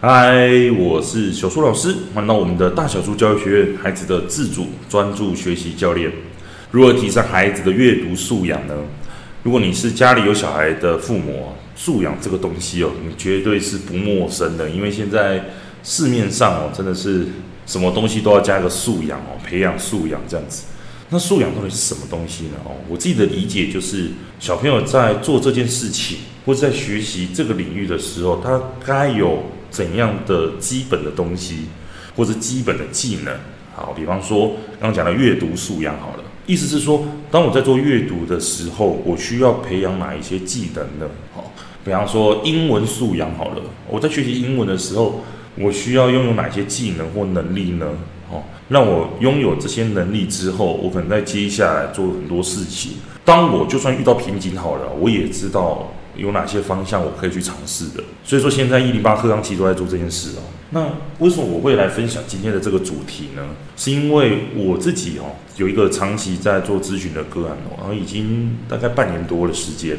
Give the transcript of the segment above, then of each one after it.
嗨，我是小苏老师，欢迎到我们的大小苏教育学院，孩子的自主专注学习教练。如何提升孩子的阅读素养呢？如果你是家里有小孩的父母，素养这个东西哦，你绝对是不陌生的，因为现在市面上哦，真的是什么东西都要加个素养哦，培养素养这样子。那素养到底是什么东西呢？哦，我自己的理解就是，小朋友在做这件事情或者在学习这个领域的时候，他该有怎样的基本的东西，或者基本的技能。好，比方说刚刚讲的阅读素养，好了，意思是说，当我在做阅读的时候，我需要培养哪一些技能呢？好，比方说英文素养，好了，我在学习英文的时候，我需要拥有哪些技能或能力呢？好，让我拥有这些能力之后，我可能在接下来做很多事情。当我就算遇到瓶颈好了，我也知道有哪些方向我可以去尝试的。所以说，现在一零八课纲其实都在做这件事哦。那为什么我会来分享今天的这个主题呢？是因为我自己哦，有一个长期在做咨询的个案哦，然后已经大概半年多的时间。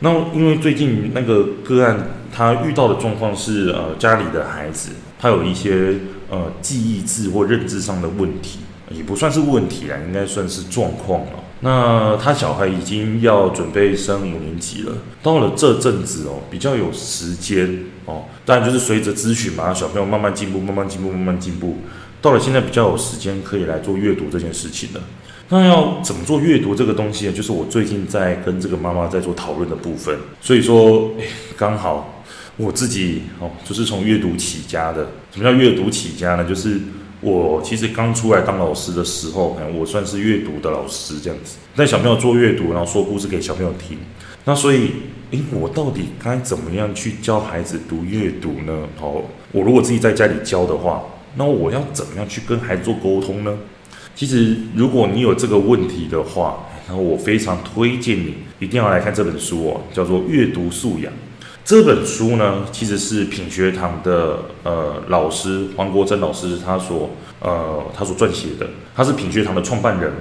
那因为最近那个个案他遇到的状况是，呃，家里的孩子他有一些。呃，记忆智或认知上的问题，也不算是问题啦，应该算是状况了。那他小孩已经要准备升五年级了，到了这阵子哦，比较有时间哦，当然就是随着咨询嘛，小朋友慢慢进步，慢慢进步，慢慢进步，到了现在比较有时间可以来做阅读这件事情了。那要怎么做阅读这个东西呢？就是我最近在跟这个妈妈在做讨论的部分。所以说，刚好。我自己哦，就是从阅读起家的。什么叫阅读起家呢？就是我其实刚出来当老师的时候，我算是阅读的老师这样子，带小朋友做阅读，然后说故事给小朋友听。那所以，诶，我到底该怎么样去教孩子读阅读呢？好，我如果自己在家里教的话，那我要怎么样去跟孩子做沟通呢？其实，如果你有这个问题的话，那我非常推荐你一定要来看这本书哦，叫做《阅读素养》。这本书呢，其实是品学堂的呃老师黄国珍老师他所呃他所撰写的，他是品学堂的创办人。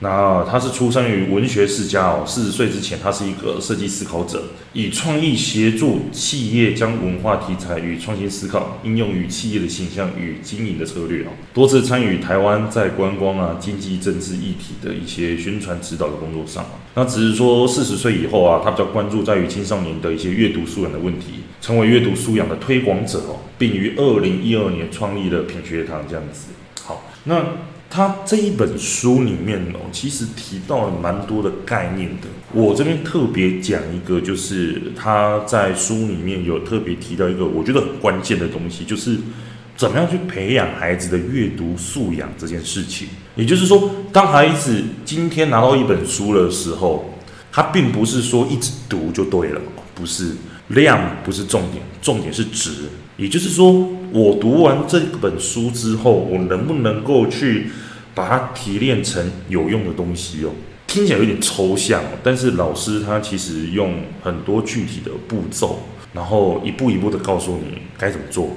那他是出生于文学世家哦，四十岁之前，他是一个设计思考者，以创意协助企业将文化题材与创新思考应用于企业的形象与经营的策略哦，多次参与台湾在观光啊、经济、政治议题的一些宣传指导的工作上。那只是说四十岁以后啊，他比较关注在于青少年的一些阅读素养的问题，成为阅读素养的推广者哦，并于二零一二年创立了品学堂这样子。好，那。他这一本书里面哦，其实提到了蛮多的概念的。我这边特别讲一个，就是他在书里面有特别提到一个我觉得很关键的东西，就是怎么样去培养孩子的阅读素养这件事情。也就是说，当孩子今天拿到一本书的时候，他并不是说一直读就对了，不是，量不是重点，重点是质。也就是说。我读完这本书之后，我能不能够去把它提炼成有用的东西哦？听起来有点抽象，但是老师他其实用很多具体的步骤，然后一步一步的告诉你该怎么做。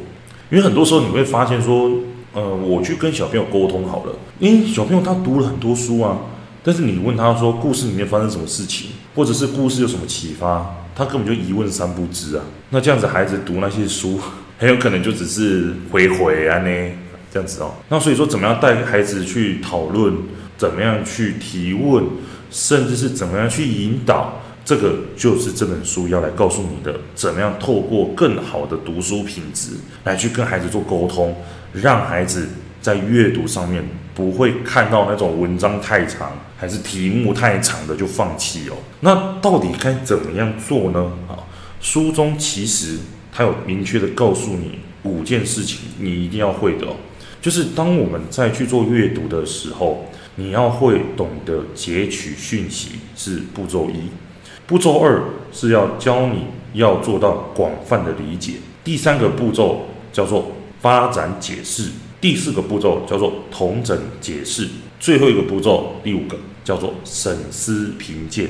因为很多时候你会发现说，呃，我去跟小朋友沟通好了，因为小朋友他读了很多书啊，但是你问他说故事里面发生什么事情，或者是故事有什么启发，他根本就一问三不知啊。那这样子孩子读那些书。很有可能就只是回回啊呢，这样子哦。那所以说，怎么样带孩子去讨论，怎么样去提问，甚至是怎么样去引导，这个就是这本书要来告诉你的。怎么样透过更好的读书品质来去跟孩子做沟通，让孩子在阅读上面不会看到那种文章太长，还是题目太长的就放弃哦。那到底该怎么样做呢？啊，书中其实。他有明确的告诉你五件事情，你一定要会的哦。就是当我们在去做阅读的时候，你要会懂得截取讯息是步骤一，步骤二是要教你要做到广泛的理解，第三个步骤叫做发展解释，第四个步骤叫做同整解释，最后一个步骤第五个叫做审思评鉴。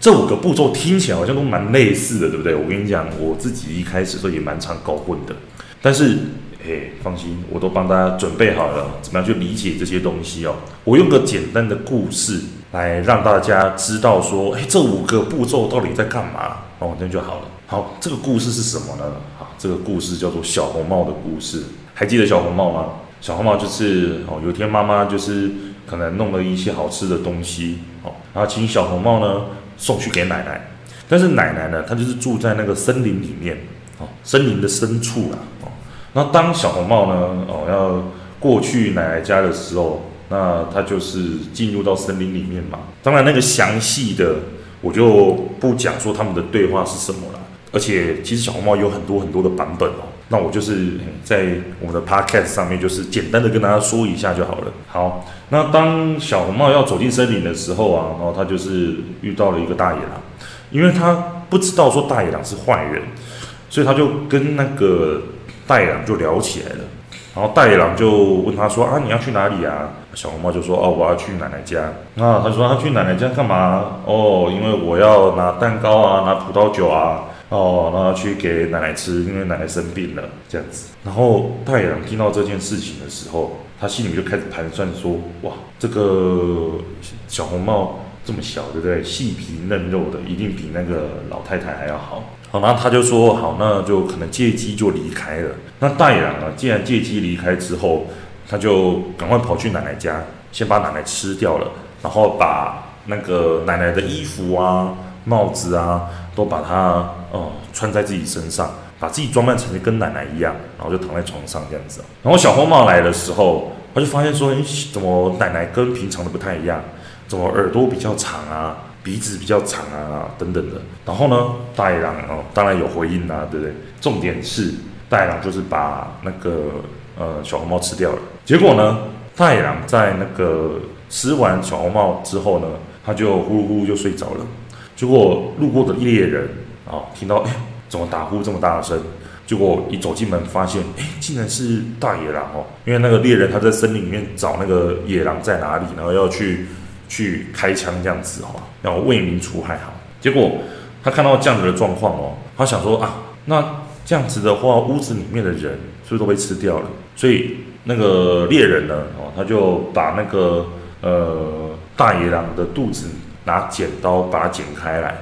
这五个步骤听起来好像都蛮类似的，对不对？我跟你讲，我自己一开始的时候也蛮常搞混的。但是，嘿，放心，我都帮大家准备好了，怎么样去理解这些东西哦？我用个简单的故事来让大家知道说，哎，这五个步骤到底在干嘛？哦，这样就好了。好，这个故事是什么呢？好，这个故事叫做小红帽的故事。还记得小红帽吗？小红帽就是哦，有一天妈妈就是可能弄了一些好吃的东西哦，然后请小红帽呢送去给奶奶。但是奶奶呢，她就是住在那个森林里面哦，森林的深处啦哦。那当小红帽呢哦要过去奶奶家的时候，那她就是进入到森林里面嘛。当然那个详细的我就不讲说他们的对话是什么了。而且其实小红帽有很多很多的版本哦。那我就是在我们的 podcast 上面就是简单的跟大家说一下就好了。好，那当小红帽要走进森林的时候啊，然后他就是遇到了一个大野狼。因为他不知道说大野狼是坏人，所以他就跟那个大野狼就聊起来了。然后大野狼就问他说：“啊，你要去哪里啊？”小红帽就说：“哦，我要去奶奶家。”那他说：“他去奶奶家干嘛？”哦，因为我要拿蛋糕啊，拿葡萄酒啊，哦，然后去给奶奶吃，因为奶奶生病了这样子。然后大野狼听到这件事情的时候，他心里就开始盘算说：“哇，这个小红帽。”这么小，对不对？细皮嫩肉的，一定比那个老太太还要好。好，然后他就说好，那就可能借机就离开了。那大野狼啊，既然借机离开之后，他就赶快跑去奶奶家，先把奶奶吃掉了，然后把那个奶奶的衣服啊、帽子啊，都把它、呃、穿在自己身上，把自己装扮成跟奶奶一样，然后就躺在床上这样子。然后小红帽来的时候，他就发现说，哎，怎么奶奶跟平常的不太一样？怎么耳朵比较长啊，鼻子比较长啊，等等的。然后呢，大野狼哦，当然有回应啊，对不对？重点是大野狼就是把那个呃小红帽吃掉了。结果呢，大野狼在那个吃完小红帽之后呢，他就呼噜呼噜就睡着了。结果路过的猎人、哦，听到哎，怎么打呼这么大声？结果一走进门，发现哎，竟然是大野狼哦。因为那个猎人他在森林里面找那个野狼在哪里，然后要去。去开枪这样子哦，然后为民除害哈。结果他看到这样子的状况哦，他想说啊，那这样子的话，屋子里面的人是不是都被吃掉了？所以那个猎人呢，哦，他就把那个呃大野狼的肚子拿剪刀把它剪开来，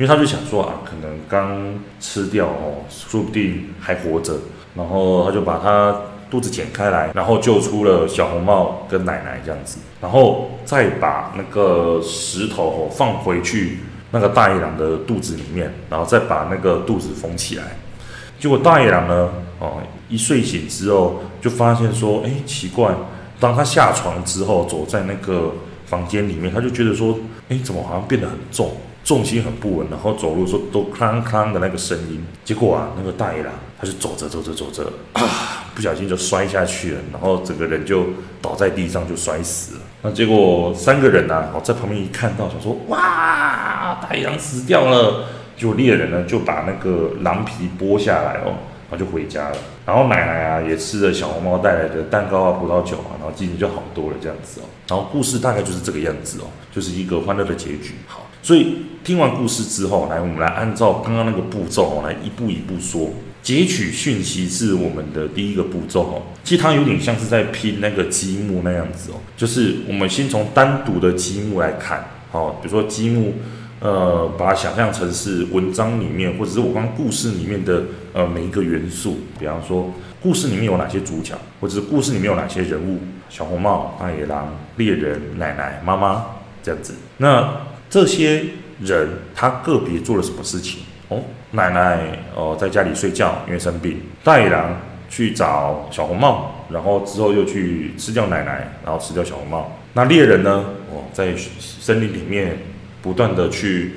因为他就想说啊，可能刚吃掉哦，说不定还活着，然后他就把它。肚子剪开来，然后救出了小红帽跟奶奶这样子，然后再把那个石头哦放回去那个大野狼的肚子里面，然后再把那个肚子缝起来。结果大野狼呢，哦，一睡醒之后就发现说，哎，奇怪，当他下床之后，走在那个房间里面，他就觉得说，哎，怎么好像变得很重，重心很不稳，然后走路说都哐哐的那个声音。结果啊，那个大野狼他就走着走着走着啊。不小心就摔下去了，然后整个人就倒在地上，就摔死了。那结果三个人呢、啊，在旁边一看到，想说：“哇，大野狼死掉了！”就猎人呢，就把那个狼皮剥下来哦，然后就回家了。然后奶奶啊，也吃了小红帽带来的蛋糕啊、葡萄酒啊，然后心情就好多了这样子哦。然后故事大概就是这个样子哦，就是一个欢乐的结局。好，所以听完故事之后，来我们来按照刚刚那个步骤哦，来一步一步说。截取讯息是我们的第一个步骤哦，其实它有点像是在拼那个积木那样子哦，就是我们先从单独的积木来看，好，比如说积木，呃，把它想象成是文章里面或者是我刚刚故事里面的呃每一个元素，比方说故事里面有哪些主角，或者是故事里面有哪些人物，小红帽、大野狼、猎人、奶奶、妈妈这样子，那这些人他个别做了什么事情？哦，奶奶哦，在家里睡觉，因为生病。大野狼去找小红帽，然后之后又去吃掉奶奶，然后吃掉小红帽。那猎人呢？哦，在森林里面不断的去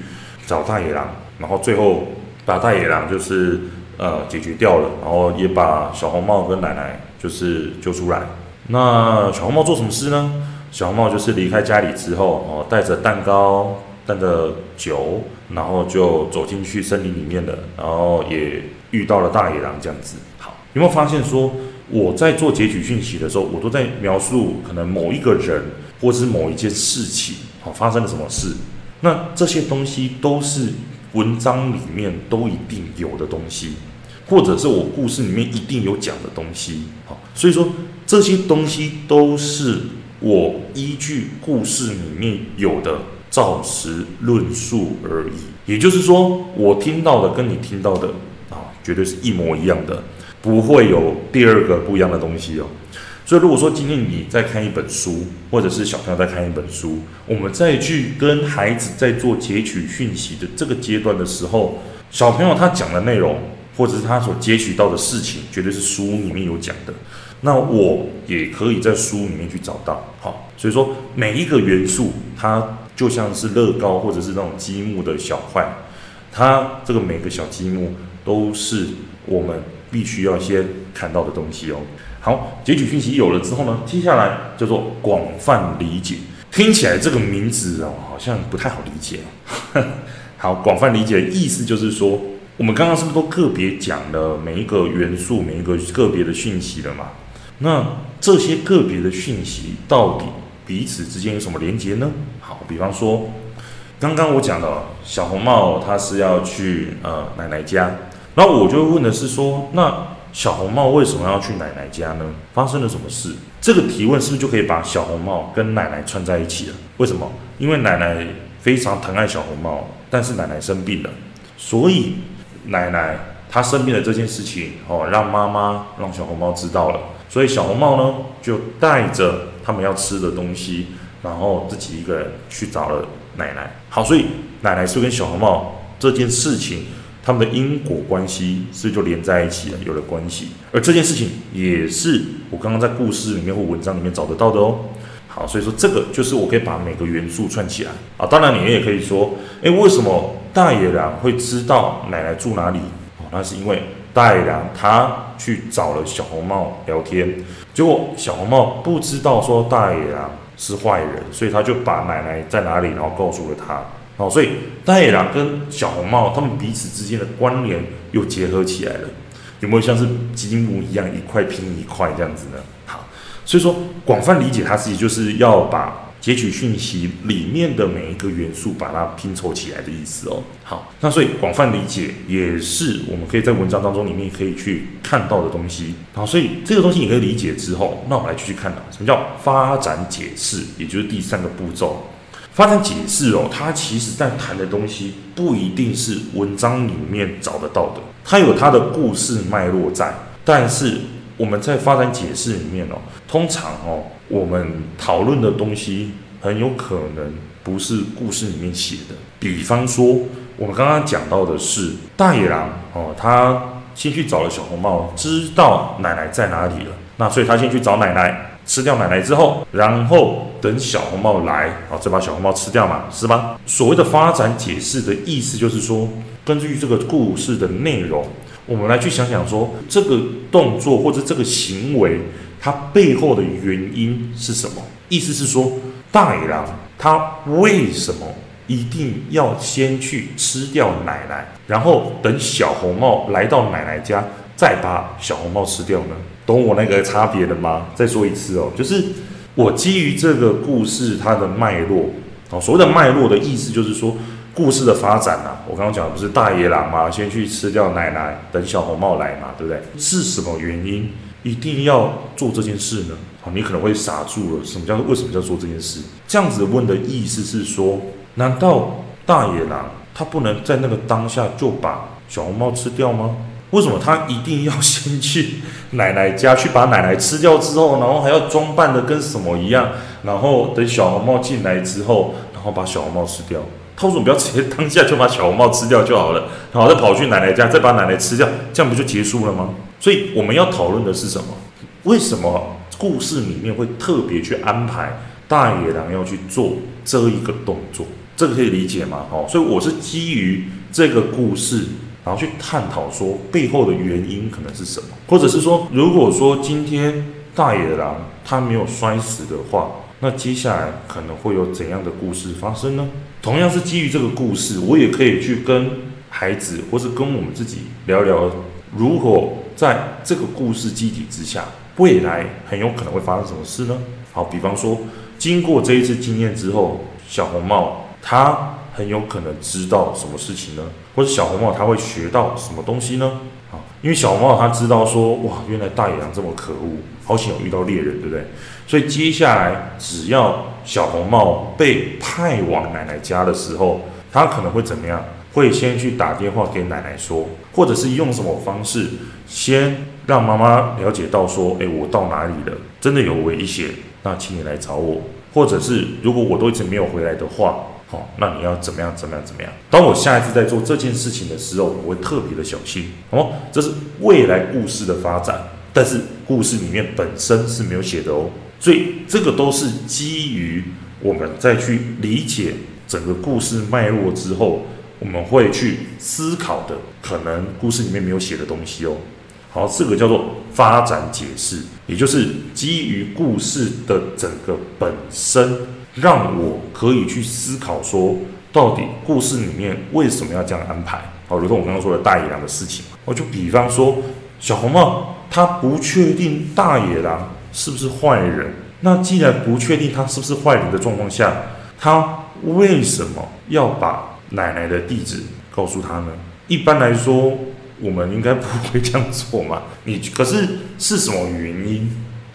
找大野狼，然后最后把大野狼就是呃解决掉了，然后也把小红帽跟奶奶就是救出来。那小红帽做什么事呢？小红帽就是离开家里之后，哦，带着蛋糕。带着酒，然后就走进去森林里面了，然后也遇到了大野狼这样子。好，有没有发现说我在做截取讯息的时候，我都在描述可能某一个人或者是某一件事情，好，发生了什么事？那这些东西都是文章里面都一定有的东西，或者是我故事里面一定有讲的东西。好，所以说这些东西都是我依据故事里面有的。照实论述而已，也就是说，我听到的跟你听到的啊绝对是一模一样的，不会有第二个不一样的东西哦。所以如果说今天你在看一本书，或者是小朋友在看一本书，我们再去跟孩子在做截取讯息的这个阶段的时候，小朋友他讲的内容，或者是他所截取到的事情，绝对是书里面有讲的。那我也可以在书里面去找到。好，所以说每一个元素，它就像是乐高或者是那种积木的小块，它这个每个小积木都是我们必须要先看到的东西哦。好，截取讯息有了之后呢，接下来叫做广泛理解。听起来这个名字哦，好像不太好理解。好，广泛理解的意思就是说，我们刚刚是不是都个别讲了每一个元素、每一个个别的讯息了嘛？那这些个别的讯息到底彼此之间有什么连接呢？好，比方说，刚刚我讲的小红帽，他是要去呃奶奶家，然后我就问的是说，那。小红帽为什么要去奶奶家呢？发生了什么事？这个提问是不是就可以把小红帽跟奶奶串在一起了？为什么？因为奶奶非常疼爱小红帽，但是奶奶生病了，所以奶奶她生病的这件事情哦，让妈妈让小红帽知道了，所以小红帽呢就带着他们要吃的东西，然后自己一个人去找了奶奶。好，所以奶奶是跟小红帽这件事情。他们的因果关系是就连在一起了，有了关系。而这件事情也是我刚刚在故事里面或文章里面找得到的哦。好，所以说这个就是我可以把每个元素串起来啊。当然，你也可以说，诶，为什么大野狼会知道奶奶住哪里？哦，那是因为大野狼他去找了小红帽聊天，结果小红帽不知道说大野狼是坏人，所以他就把奶奶在哪里，然后告诉了他。好，所以大野狼跟小红帽他们彼此之间的关联又结合起来了，有没有像是积木一样一块拼一块这样子呢？好，所以说广泛理解它自己就是要把截取讯息里面的每一个元素把它拼凑起来的意思哦。好，那所以广泛理解也是我们可以在文章当中里面可以去看到的东西。好，所以这个东西你可以理解之后，那我们来继续看到什么叫发展解释，也就是第三个步骤。发展解释哦，它其实在谈的东西不一定是文章里面找得到的，它有它的故事脉络在。但是我们在发展解释里面哦，通常哦，我们讨论的东西很有可能不是故事里面写的。比方说，我们刚刚讲到的是大野狼哦，他先去找了小红帽，知道奶奶在哪里了，那所以他先去找奶奶。吃掉奶奶之后，然后等小红帽来，啊，再把小红帽吃掉嘛，是吧？所谓的发展解释的意思就是说，根据这个故事的内容，我们来去想想说，这个动作或者这个行为，它背后的原因是什么？意思是说，大野狼它为什么一定要先去吃掉奶奶，然后等小红帽来到奶奶家，再把小红帽吃掉呢？懂我那个差别了吗？再说一次哦，就是我基于这个故事它的脉络哦，所谓的脉络的意思就是说，故事的发展啊，我刚刚讲的不是大野狼吗？先去吃掉奶奶，等小红帽来嘛，对不对？是什么原因一定要做这件事呢？啊，你可能会傻住了，什么叫做为什么要做这件事？这样子问的意思是说，难道大野狼他不能在那个当下就把小红帽吃掉吗？为什么他一定要先去 奶奶家去把奶奶吃掉之后，然后还要装扮的跟什么一样，然后等小红帽进来之后，然后把小红帽吃掉？他为什么不要直接当下就把小红帽吃掉就好了，然后再跑去奶奶家再把奶奶吃掉，这样不就结束了吗？所以我们要讨论的是什么？为什么故事里面会特别去安排大野狼要去做这一个动作？这个可以理解吗？好，所以我是基于这个故事。然后去探讨说背后的原因可能是什么，或者是说，如果说今天大野狼他没有摔死的话，那接下来可能会有怎样的故事发生呢？同样是基于这个故事，我也可以去跟孩子，或是跟我们自己聊聊，如果在这个故事基底之下，未来很有可能会发生什么事呢？好，比方说，经过这一次经验之后，小红帽他。很有可能知道什么事情呢？或者小红帽他会学到什么东西呢？啊，因为小红帽他知道说，哇，原来大野狼这么可恶，好险有遇到猎人，对不对？所以接下来只要小红帽被派往奶奶家的时候，他可能会怎么样？会先去打电话给奶奶说，或者是用什么方式先让妈妈了解到说，哎，我到哪里了？真的有危险，那请你来找我。或者是如果我都一直没有回来的话，好，那你要怎么样？怎么样？怎么样？当我下一次在做这件事情的时候，我会特别的小心。哦，这是未来故事的发展，但是故事里面本身是没有写的哦。所以这个都是基于我们再去理解整个故事脉络之后，我们会去思考的，可能故事里面没有写的东西哦。好，这个叫做发展解释，也就是基于故事的整个本身，让我可以去思考说，到底故事里面为什么要这样安排？好，如同我刚刚说的大野狼的事情，我就比方说，小红帽他不确定大野狼是不是坏人，那既然不确定他是不是坏人的状况下，他为什么要把奶奶的地址告诉他呢？一般来说。我们应该不会这样做嘛？你可是是什么原因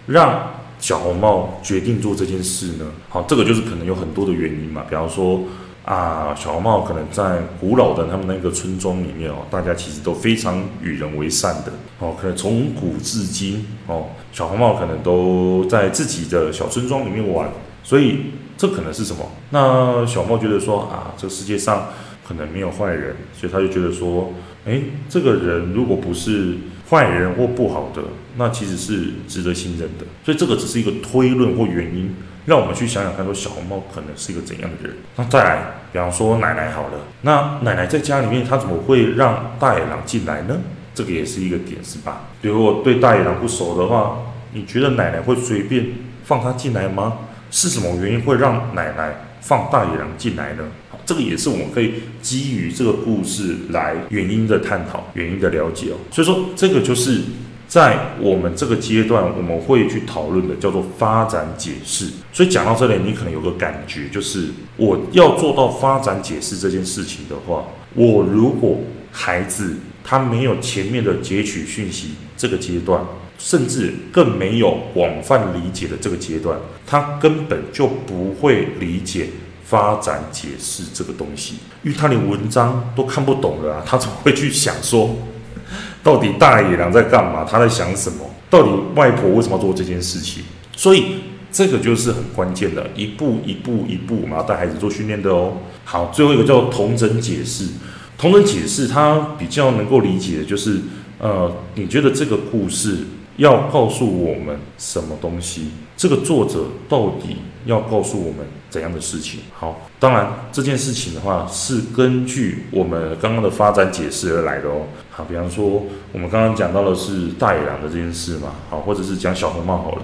让小红帽决定做这件事呢？好，这个就是可能有很多的原因嘛。比方说啊，小红帽可能在古老的他们那个村庄里面哦，大家其实都非常与人为善的哦。可能从古至今哦，小红帽可能都在自己的小村庄里面玩，所以这可能是什么？那小猫觉得说啊，这世界上可能没有坏人，所以他就觉得说。诶，这个人如果不是坏人或不好的，那其实是值得信任的。所以这个只是一个推论或原因，让我们去想想看，说小红帽可能是一个怎样的人。那再来，比方说奶奶好了，那奶奶在家里面，她怎么会让大野狼进来呢？这个也是一个点，是吧？如我对大野狼不熟的话，你觉得奶奶会随便放他进来吗？是什么原因会让奶奶放大野狼进来呢？这个也是我们可以基于这个故事来原因的探讨、原因的了解哦。所以说，这个就是在我们这个阶段我们会去讨论的，叫做发展解释。所以讲到这里，你可能有个感觉，就是我要做到发展解释这件事情的话，我如果孩子他没有前面的截取讯息这个阶段，甚至更没有广泛理解的这个阶段，他根本就不会理解。发展解释这个东西，因为他连文章都看不懂了啊，他怎么会去想说，到底大野狼在干嘛？他在想什么？到底外婆为什么要做这件事情？所以这个就是很关键的，一步一步一步，我们要带孩子做训练的哦。好，最后一个叫同整解释，同整解释他比较能够理解的就是，呃，你觉得这个故事要告诉我们什么东西？这个作者到底要告诉我们怎样的事情？好，当然这件事情的话是根据我们刚刚的发展解释而来的哦。好，比方说我们刚刚讲到的是大野狼的这件事嘛，好，或者是讲小红帽好了。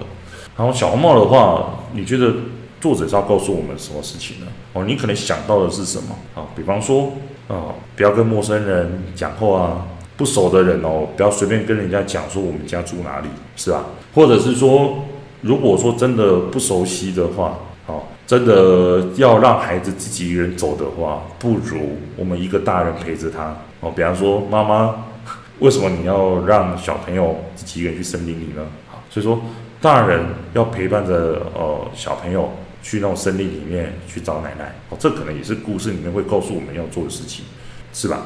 然后小红帽的话，你觉得作者是要告诉我们什么事情呢？哦，你可能想到的是什么？好，比方说啊，不要跟陌生人讲话啊。不熟的人哦，不要随便跟人家讲说我们家住哪里，是吧？或者是说，如果说真的不熟悉的话，哦，真的要让孩子自己一个人走的话，不如我们一个大人陪着他哦。比方说，妈妈，为什么你要让小朋友自己一个人去森林里呢？好，所以说大人要陪伴着呃小朋友去那种森林里面去找奶奶哦，这可能也是故事里面会告诉我们要做的事情，是吧？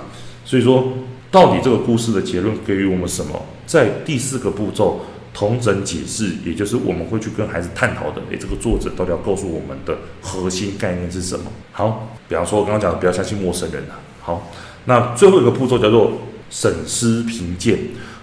所以说。到底这个故事的结论给予我们什么？在第四个步骤，同整解释，也就是我们会去跟孩子探讨的。诶，这个作者到底要告诉我们的核心概念是什么？好，比方说我刚刚讲的，不要相信陌生人啊。好，那最后一个步骤叫做审思评鉴。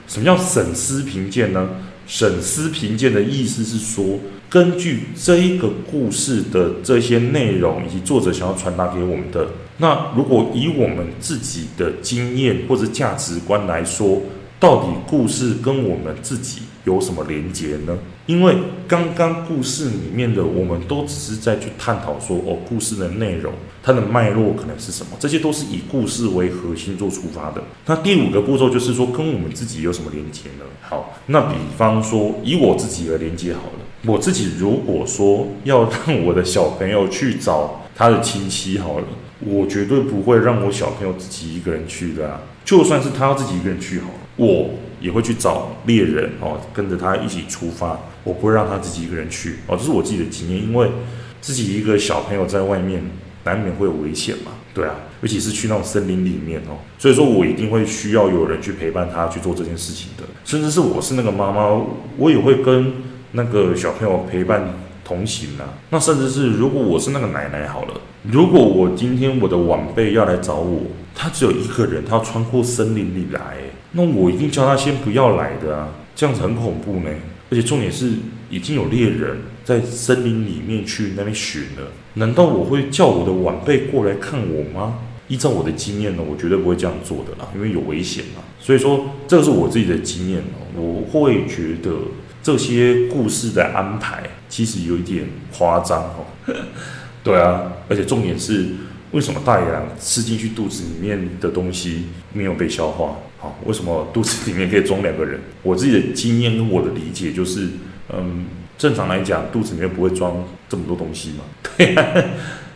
什么叫审思评鉴呢？审思评鉴的意思是说，根据这一个故事的这些内容以及作者想要传达给我们的。那如果以我们自己的经验或者价值观来说，到底故事跟我们自己有什么连结呢？因为刚刚故事里面的我们都只是在去探讨说，哦，故事的内容，它的脉络可能是什么？这些都是以故事为核心做出发的。那第五个步骤就是说，跟我们自己有什么连结呢？好，那比方说以我自己而连接好了，我自己如果说要让我的小朋友去找他的亲戚好了。我绝对不会让我小朋友自己一个人去的啊！就算是他要自己一个人去好，我也会去找猎人哦，跟着他一起出发。我不会让他自己一个人去哦，这是我自己的经验。因为自己一个小朋友在外面难免会有危险嘛。对啊，尤其是去那种森林里面哦，所以说我一定会需要有人去陪伴他去做这件事情的。甚至是我是那个妈妈，我也会跟那个小朋友陪伴同行啊。那甚至是如果我是那个奶奶好了，如果我今天我的晚辈要来找我，他只有一个人，他要穿过森林里来，那我一定叫他先不要来的啊，这样子很恐怖呢。而且重点是已经有猎人在森林里面去那边寻了，难道我会叫我的晚辈过来看我吗？依照我的经验呢，我绝对不会这样做的啦，因为有危险嘛。所以说，这个是我自己的经验哦，我会觉得这些故事的安排其实有一点夸张哦。对啊，而且重点是，为什么大野狼吃进去肚子里面的东西没有被消化？好，为什么肚子里面可以装两个人？我自己的经验跟我的理解就是，嗯，正常来讲，肚子里面不会装这么多东西嘛。对啊，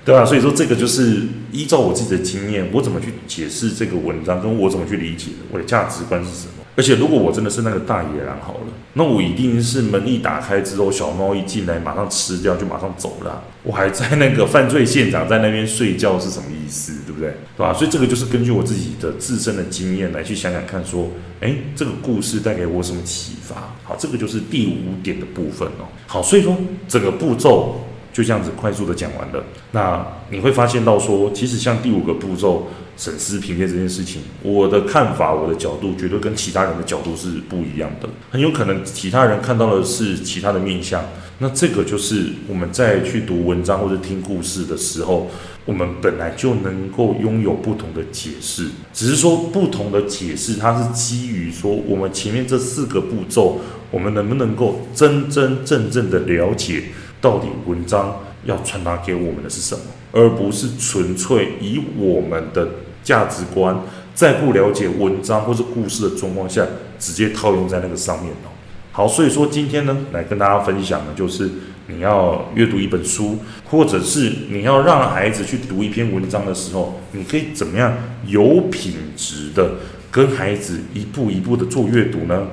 对啊，所以说这个就是依照我自己的经验，我怎么去解释这个文章，跟我怎么去理解我的价值观是什么？而且，如果我真的是那个大野狼好了，那我一定是门一打开之后，小猫一进来马上吃掉，就马上走了。我还在那个犯罪现场，在那边睡觉是什么意思？对不对？对吧？所以这个就是根据我自己的自身的经验来去想想看，说，诶，这个故事带给我什么启发？好，这个就是第五点的部分哦。好，所以说整个步骤。就这样子快速的讲完了，那你会发现到说，其实像第五个步骤审思评鉴这件事情，我的看法，我的角度绝对跟其他人的角度是不一样的。很有可能其他人看到的是其他的面相，那这个就是我们在去读文章或者听故事的时候，我们本来就能够拥有不同的解释，只是说不同的解释，它是基于说我们前面这四个步骤，我们能不能够真真正正的了解。到底文章要传达给我们的是什么，而不是纯粹以我们的价值观，在不了解文章或者故事的状况下，直接套用在那个上面哦。好，所以说今天呢，来跟大家分享的就是你要阅读一本书，或者是你要让孩子去读一篇文章的时候，你可以怎么样有品质的跟孩子一步一步的做阅读呢？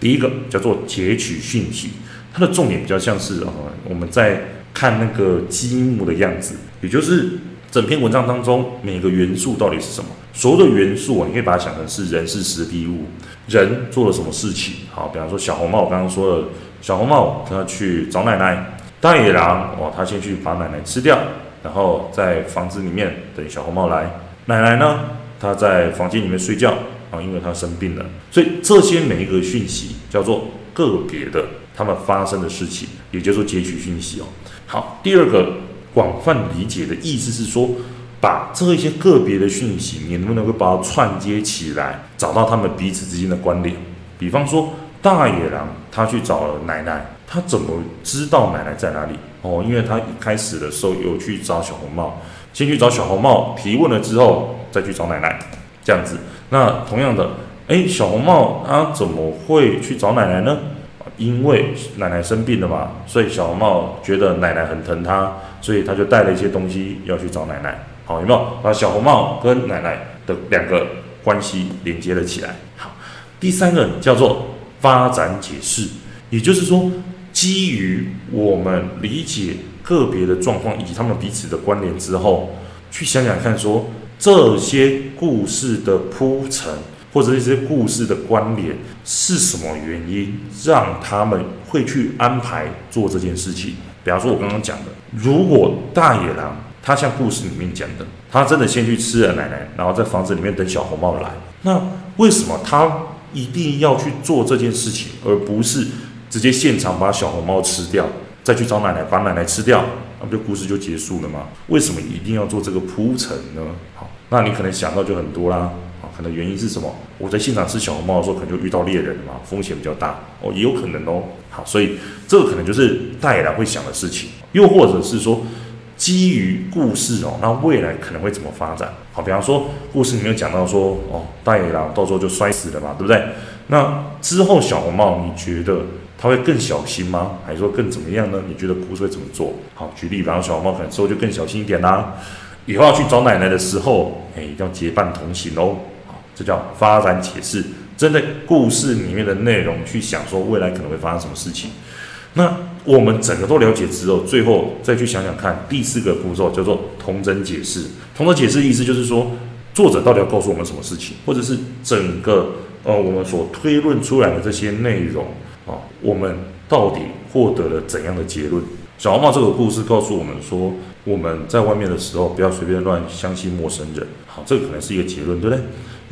第一个叫做截取讯息。它的重点比较像是啊，我们在看那个积木的样子，也就是整篇文章当中每个元素到底是什么。所有的元素啊，你可以把它想成是人是实体物，人做了什么事情。好，比方说小红帽，刚刚说了，小红帽他去找奶奶，大野狼哦，他先去把奶奶吃掉，然后在房子里面等小红帽来。奶奶呢，她在房间里面睡觉啊，因为她生病了。所以这些每一个讯息叫做个别的。他们发生的事情，也就是说截取讯息哦。好，第二个广泛理解的意思是说，把这一些个别的讯息，你能不能够把它串接起来，找到他们彼此之间的关联？比方说，大野狼他去找了奶奶，他怎么知道奶奶在哪里？哦，因为他一开始的时候有去找小红帽，先去找小红帽提问了之后，再去找奶奶，这样子。那同样的，诶，小红帽他怎么会去找奶奶呢？因为奶奶生病了嘛，所以小红帽觉得奶奶很疼他，所以他就带了一些东西要去找奶奶。好，有没有把小红帽跟奶奶的两个关系连接了起来？好，第三个叫做发展解释，也就是说，基于我们理解个别的状况以及他们彼此的关联之后，去想想看，说这些故事的铺陈。或者一些故事的关联是什么原因让他们会去安排做这件事情？比方说，我刚刚讲的，如果大野狼他像故事里面讲的，他真的先去吃了奶奶，然后在房子里面等小红帽来，那为什么他一定要去做这件事情，而不是直接现场把小红帽吃掉，再去找奶奶把奶奶吃掉，那不就故事就结束了吗？为什么一定要做这个铺陈呢？好，那你可能想到就很多啦。可能原因是什么？我在现场吃小红帽的时候，可能就遇到猎人了嘛，风险比较大哦，也有可能哦。好，所以这个可能就是大野狼会想的事情，又或者是说基于故事哦，那未来可能会怎么发展？好，比方说故事里面讲到说哦，大野狼到时候就摔死了嘛，对不对？那之后小红帽，你觉得他会更小心吗？还是说更怎么样呢？你觉得故事会怎么做？好，举例，比方小红帽可能之后就更小心一点啦，以后要去找奶奶的时候，哎，一定要结伴同行哦。这叫发展解释，针对故事里面的内容去想说未来可能会发生什么事情。那我们整个都了解之后，最后再去想想看，第四个步骤叫做同整解释。同整解释意思就是说，作者到底要告诉我们什么事情，或者是整个呃我们所推论出来的这些内容啊，我们到底获得了怎样的结论？小红帽这个故事告诉我们说，我们在外面的时候不要随便乱相信陌生人。好，这个可能是一个结论，对不对？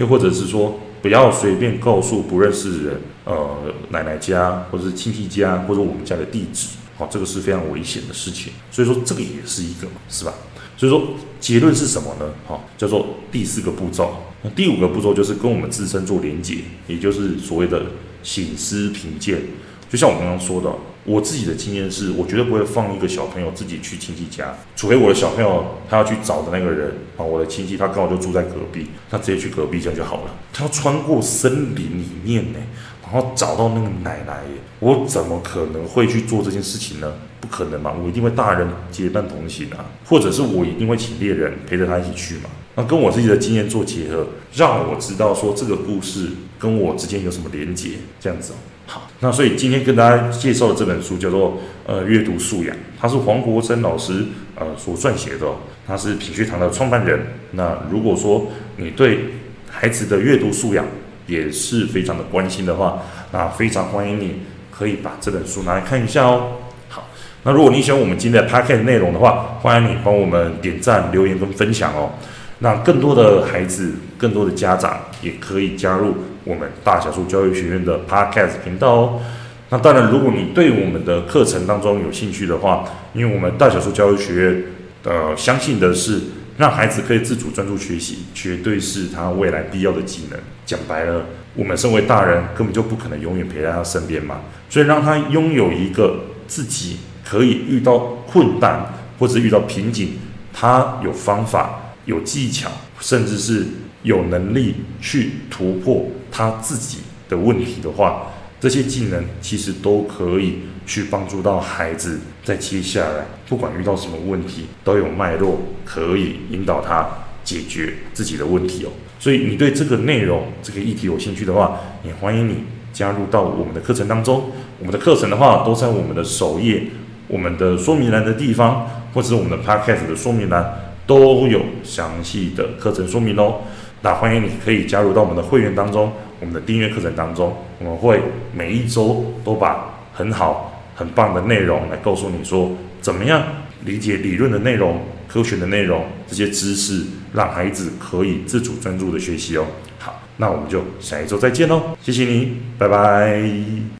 又或者是说，不要随便告诉不认识的人，呃，奶奶家或者是亲戚家或者我们家的地址。好，这个是非常危险的事情。所以说，这个也是一个，是吧？所以说，结论是什么呢？好，叫做第四个步骤。那第五个步骤就是跟我们自身做连结，也就是所谓的醒思评鉴。就像我刚刚说的，我自己的经验是，我绝对不会放一个小朋友自己去亲戚家，除非我的小朋友他要去找的那个人啊，我的亲戚他刚好就住在隔壁，他直接去隔壁这样就好了。他要穿过森林里面呢，然后找到那个奶奶，我怎么可能会去做这件事情呢？不可能嘛，我一定会大人结伴同行啊，或者是我一定会请猎人陪着他一起去嘛。那跟我自己的经验做结合，让我知道说这个故事跟我之间有什么连结，这样子哦。好，那所以今天跟大家介绍的这本书叫做呃阅读素养，它是黄国珍老师呃所撰写的，他是品学堂的创办人。那如果说你对孩子的阅读素养也是非常的关心的话，那非常欢迎你可以把这本书拿来看一下哦。好，那如果你喜欢我们今天的 podcast 内容的话，欢迎你帮我们点赞、留言跟分享哦。那更多的孩子、更多的家长也可以加入。我们大小数教育学院的 Podcast 频道哦。那当然，如果你对我们的课程当中有兴趣的话，因为我们大小数教育学院呃相信的是，让孩子可以自主专注学习，绝对是他未来必要的技能。讲白了，我们身为大人根本就不可能永远陪在他身边嘛，所以让他拥有一个自己可以遇到困难或者遇到瓶颈，他有方法、有技巧，甚至是有能力去突破。他自己的问题的话，这些技能其实都可以去帮助到孩子，在接下来不管遇到什么问题，都有脉络可以引导他解决自己的问题哦。所以你对这个内容、这个议题有兴趣的话，也欢迎你加入到我们的课程当中。我们的课程的话，都在我们的首页、我们的说明栏的地方，或者是我们的 Podcast 的说明栏，都有详细的课程说明哦。那欢迎你可以加入到我们的会员当中，我们的订阅课程当中，我们会每一周都把很好、很棒的内容来告诉你说，怎么样理解理论的内容、科学的内容，这些知识让孩子可以自主专注的学习哦。好，那我们就下一周再见喽，谢谢你，拜拜。